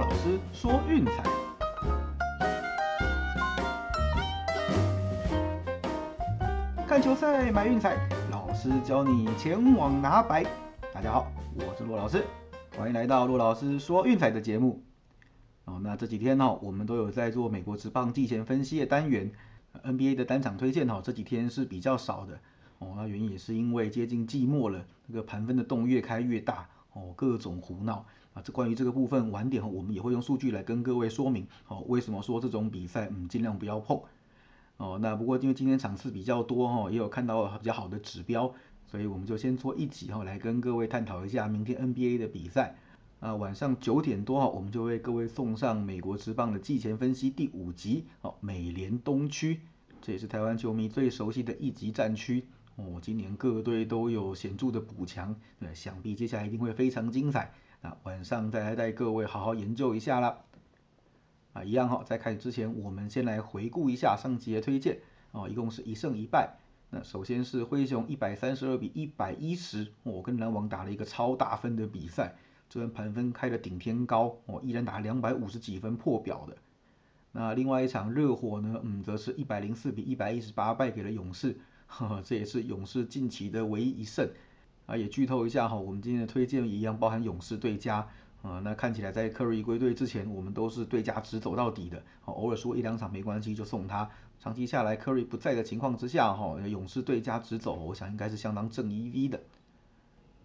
老师说运彩，看球赛买运彩，老师教你前往拿白。大家好，我是骆老师，欢迎来到骆老师说运彩的节目。哦，那这几天呢，我们都有在做美国职棒季前分析的单元，NBA 的单场推荐哈，这几天是比较少的。哦，那原因也是因为接近季末了，那个盘分的洞越开越大，哦，各种胡闹这关于这个部分晚点我们也会用数据来跟各位说明，哦，为什么说这种比赛，嗯，尽量不要碰。哦，那不过因为今天场次比较多哈，也有看到比较好的指标，所以我们就先做一集哈，来跟各位探讨一下明天 NBA 的比赛。啊，晚上九点多哈，我们就为各位送上美国职棒的季前分析第五集，哦，美联东区，这也是台湾球迷最熟悉的一级战区。哦，今年各队都有显著的补强，那想必接下来一定会非常精彩。那晚上再来带各位好好研究一下啦。啊，一样哈，在开始之前，我们先来回顾一下上集的推荐。哦，一共是一胜一败。那首先是灰熊一百三十二比一百一十，我跟篮网打了一个超大分的比赛，这边盘分开的顶天高，哦，依然打两百五十几分破表的。那另外一场热火呢，嗯，则是一百零四比一百一十八败给了勇士。呵呵这也是勇士近期的唯一一胜啊！也剧透一下哈，我们今天的推荐一样包含勇士对家啊。那看起来在科瑞归队之前，我们都是对家直走到底的，偶尔输一两场没关系就送他。长期下来，科瑞不在的情况之下哈，勇士对家直走，我想应该是相当正 EV 的。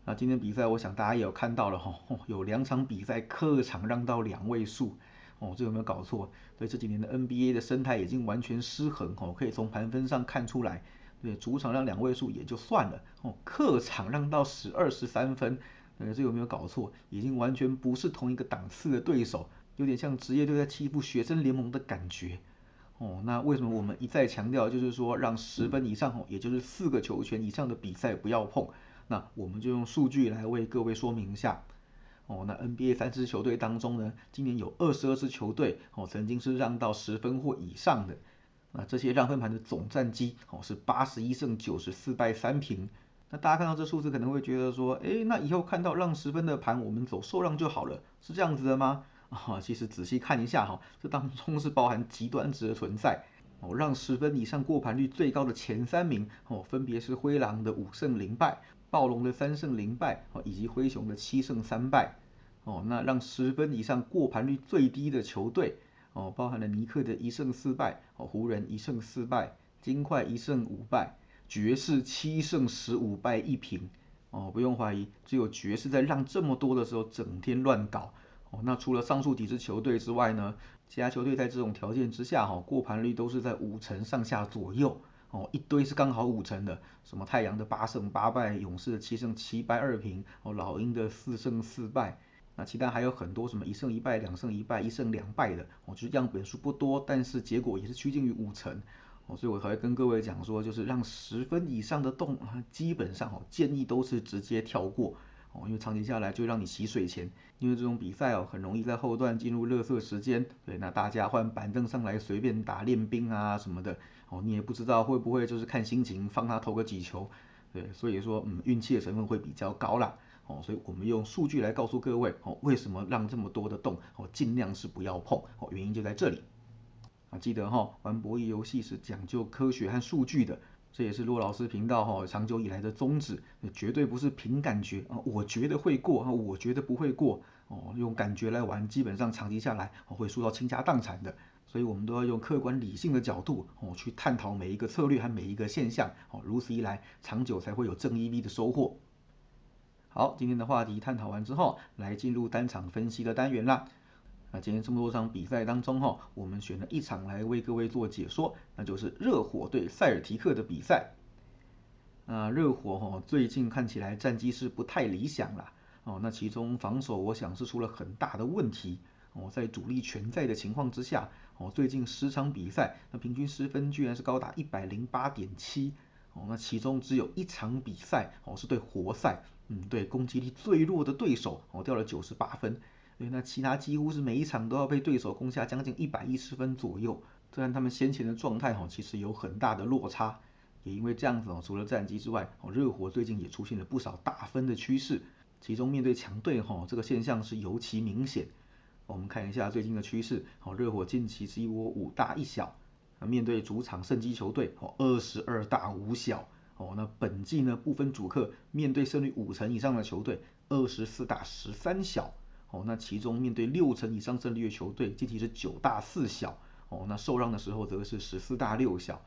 那今天比赛，我想大家也有看到了哈，有两场比赛客场让到两位数哦，这有没有搞错？所以这几年的 NBA 的生态已经完全失衡哦，可以从盘分上看出来。对，主场让两位数也就算了哦，客场让到十二十三分，呃，这有没有搞错？已经完全不是同一个档次的对手，有点像职业队在欺负学生联盟的感觉哦。那为什么我们一再强调，就是说让十分以上哦，也就是四个球权以上的比赛不要碰？那我们就用数据来为各位说明一下哦。那 NBA 三支球队当中呢，今年有二十二支球队哦，曾经是让到十分或以上的。那这些让分盘的总战绩哦是八十一胜九十四败三平。那大家看到这数字可能会觉得说，哎，那以后看到让十分的盘，我们走受让就好了，是这样子的吗？啊，其实仔细看一下哈，这当中是包含极端值的存在。哦，让十分以上过盘率最高的前三名哦，分别是灰狼的五胜零败、暴龙的三胜零败哦，以及灰熊的七胜三败。哦，那让十分以上过盘率最低的球队。哦，包含了尼克的一胜四败，哦，湖人一胜四败，金块一胜五败，爵士七胜十五败一平，哦，不用怀疑，只有爵士在让这么多的时候整天乱搞，哦，那除了上述几支球队之外呢，其他球队在这种条件之下，哈，过盘率都是在五成上下左右，哦，一堆是刚好五成的，什么太阳的八胜八败，勇士的七胜七败二平，哦，老鹰的四胜四败。那其他还有很多什么一胜一败、两胜一败、一胜两败的，哦，就是样本数不多，但是结果也是趋近于五成，哦，所以我才会跟各位讲说，就是让十分以上的洞，基本上哦，建议都是直接跳过，哦，因为长期下来就让你洗水钱，因为这种比赛哦，很容易在后段进入热色时间，对，那大家换板凳上来随便打练兵啊什么的，哦，你也不知道会不会就是看心情放他投个几球，对，所以说嗯，运气的成分会比较高啦。哦，所以我们用数据来告诉各位，哦，为什么让这么多的洞，哦，尽量是不要碰，哦，原因就在这里。啊，记得哈，玩博弈游戏是讲究科学和数据的，这也是骆老师频道哈长久以来的宗旨，绝对不是凭感觉啊，我觉得会过啊，我觉得不会过，哦，用感觉来玩，基本上长期下来会输到倾家荡产的。所以我们都要用客观理性的角度，哦，去探讨每一个策略和每一个现象，哦，如此一来，长久才会有正 EV 的收获。好，今天的话题探讨完之后，来进入单场分析的单元啦。那今天这么多场比赛当中哈，我们选了一场来为各位做解说，那就是热火对塞尔提克的比赛。那热火哈最近看起来战绩是不太理想啦，哦，那其中防守我想是出了很大的问题。哦，在主力全在的情况之下，哦，最近十场比赛，那平均失分居然是高达一百零八点七。哦，那其中只有一场比赛哦是对活塞，嗯，对攻击力最弱的对手哦掉了九十八分，对，那其他几乎是每一场都要被对手攻下将近一百一十分左右，虽然他们先前的状态哈其实有很大的落差，也因为这样子哦，除了战绩之外，哦热火最近也出现了不少大分的趋势，其中面对强队哈这个现象是尤其明显，我们看一下最近的趋势，哦，热火近期是一窝五大一小，面对主场胜基球队，哦，二十二大五小，哦，那本季呢不分主客，面对胜率五成以上的球队，二十四大十三小，哦，那其中面对六成以上胜率的球队，近期是九大四小，哦，那受让的时候则是十四大六小。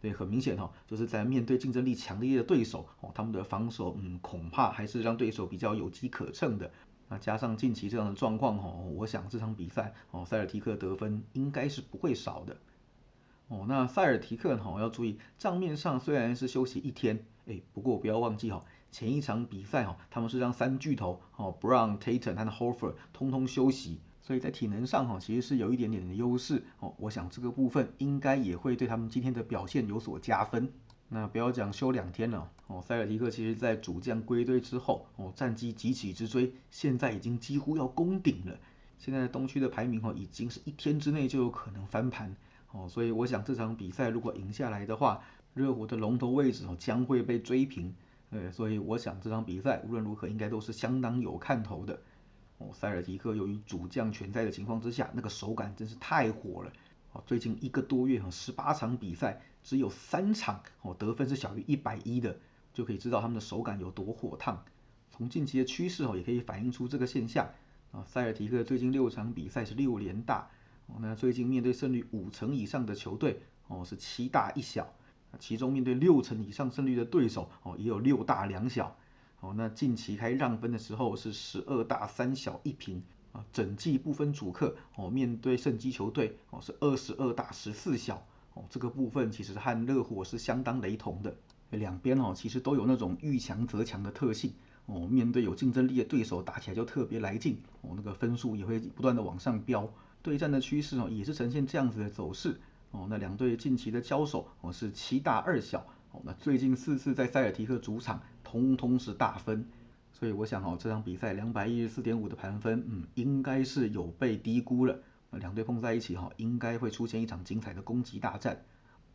对，很明显哈，就是在面对竞争力强烈的对手哦，他们的防守嗯，恐怕还是让对手比较有机可乘的。那加上近期这样的状况哈，我想这场比赛哦，塞尔提克得分应该是不会少的。哦，那塞尔提克哈要注意账面上虽然是休息一天，哎，不过不要忘记哈，前一场比赛哈，他们是让三巨头哦，Brown、Tatum 和 Horford 通通休息。所以在体能上哈，其实是有一点点的优势哦。我想这个部分应该也会对他们今天的表现有所加分。那不要讲休两天了哦，塞尔提克其实在主将归队之后哦，战绩急起直追，现在已经几乎要攻顶了。现在东区的排名哦，已经是一天之内就有可能翻盘哦。所以我想这场比赛如果赢下来的话，热火的龙头位置哦将会被追平。呃，所以我想这场比赛无论如何应该都是相当有看头的。哦塞尔提克由于主将全在的情况之下，那个手感真是太火了。哦，最近一个多月哈，十八场比赛只有三场哦得分是小于一百一的，就可以知道他们的手感有多火烫。从近期的趋势哦，也可以反映出这个现象。啊，塞尔提克最近六场比赛是六连大。那最近面对胜率五成以上的球队哦是七大一小，其中面对六成以上胜率的对手哦也有六大两小。哦，那近期开让分的时候是十二大三小一平啊，整季不分主客哦，面对胜机球队哦是二十二大十四小哦，这个部分其实和热火是相当雷同的，两边哦其实都有那种遇强则强的特性哦，面对有竞争力的对手打起来就特别来劲哦，那个分数也会不断的往上飙，对战的趋势哦也是呈现这样子的走势哦，那两队近期的交手哦是七大二小哦，那最近四次在塞尔提克主场。通通是大分，所以我想哦，这场比赛两百一十四点五的盘分，嗯，应该是有被低估了。两队碰在一起哈，应该会出现一场精彩的攻击大战。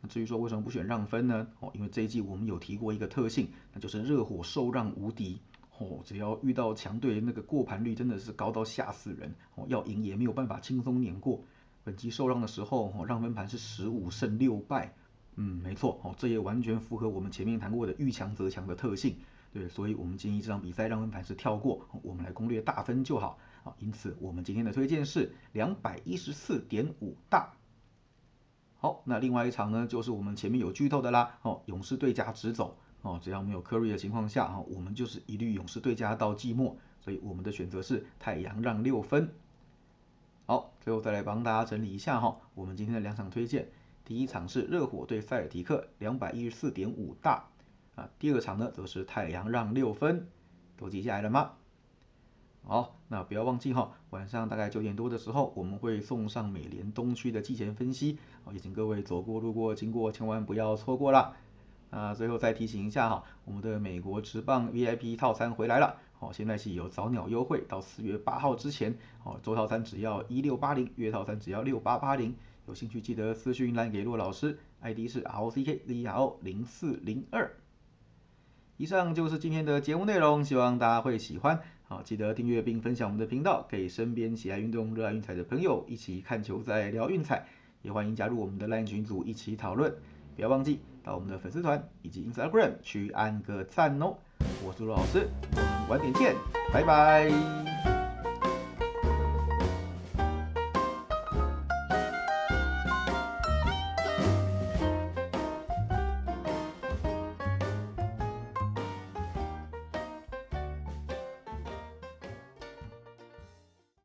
那至于说为什么不选让分呢？哦，因为这一季我们有提过一个特性，那就是热火受让无敌。哦，只要遇到强队，那个过盘率真的是高到吓死人。哦，要赢也没有办法轻松碾过。本期受让的时候，哦，让分盘是十五胜六败。嗯，没错，哦，这也完全符合我们前面谈过的遇强则强的特性，对，所以我们建议这场比赛让分盘是跳过，我们来攻略大分就好，啊，因此我们今天的推荐是两百一十四点五大。好，那另外一场呢，就是我们前面有剧透的啦，哦，勇士队加直走，哦，只要没有 Curry 的情况下，哈，我们就是一律勇士对家到季末，所以我们的选择是太阳让六分。好，最后再来帮大家整理一下哈，我们今天的两场推荐。第一场是热火对塞尔提克，两百一十四点五大啊。第二场呢，则是太阳让六分，都记下来了吗？好，那不要忘记哈，晚上大概九点多的时候，我们会送上美联东区的季前分析，也请各位走过路过经过，千万不要错过了。啊，最后再提醒一下哈，我们的美国职棒 VIP 套餐回来了，哦，现在是有早鸟优惠，到四月八号之前，哦，周套餐只要一六八零，月套餐只要六八八零。有兴趣记得私讯来给骆老师，ID 是 R O C K Z R O 零四零二。以上就是今天的节目内容，希望大家会喜欢。好，记得订阅并分享我们的频道，给身边喜爱运动、热爱运彩的朋友一起看球赛、聊运彩。也欢迎加入我们的 LINE 群组一起讨论。不要忘记到我们的粉丝团以及 Instagram 去按个赞哦。我是陆老师，我们晚点见，拜拜。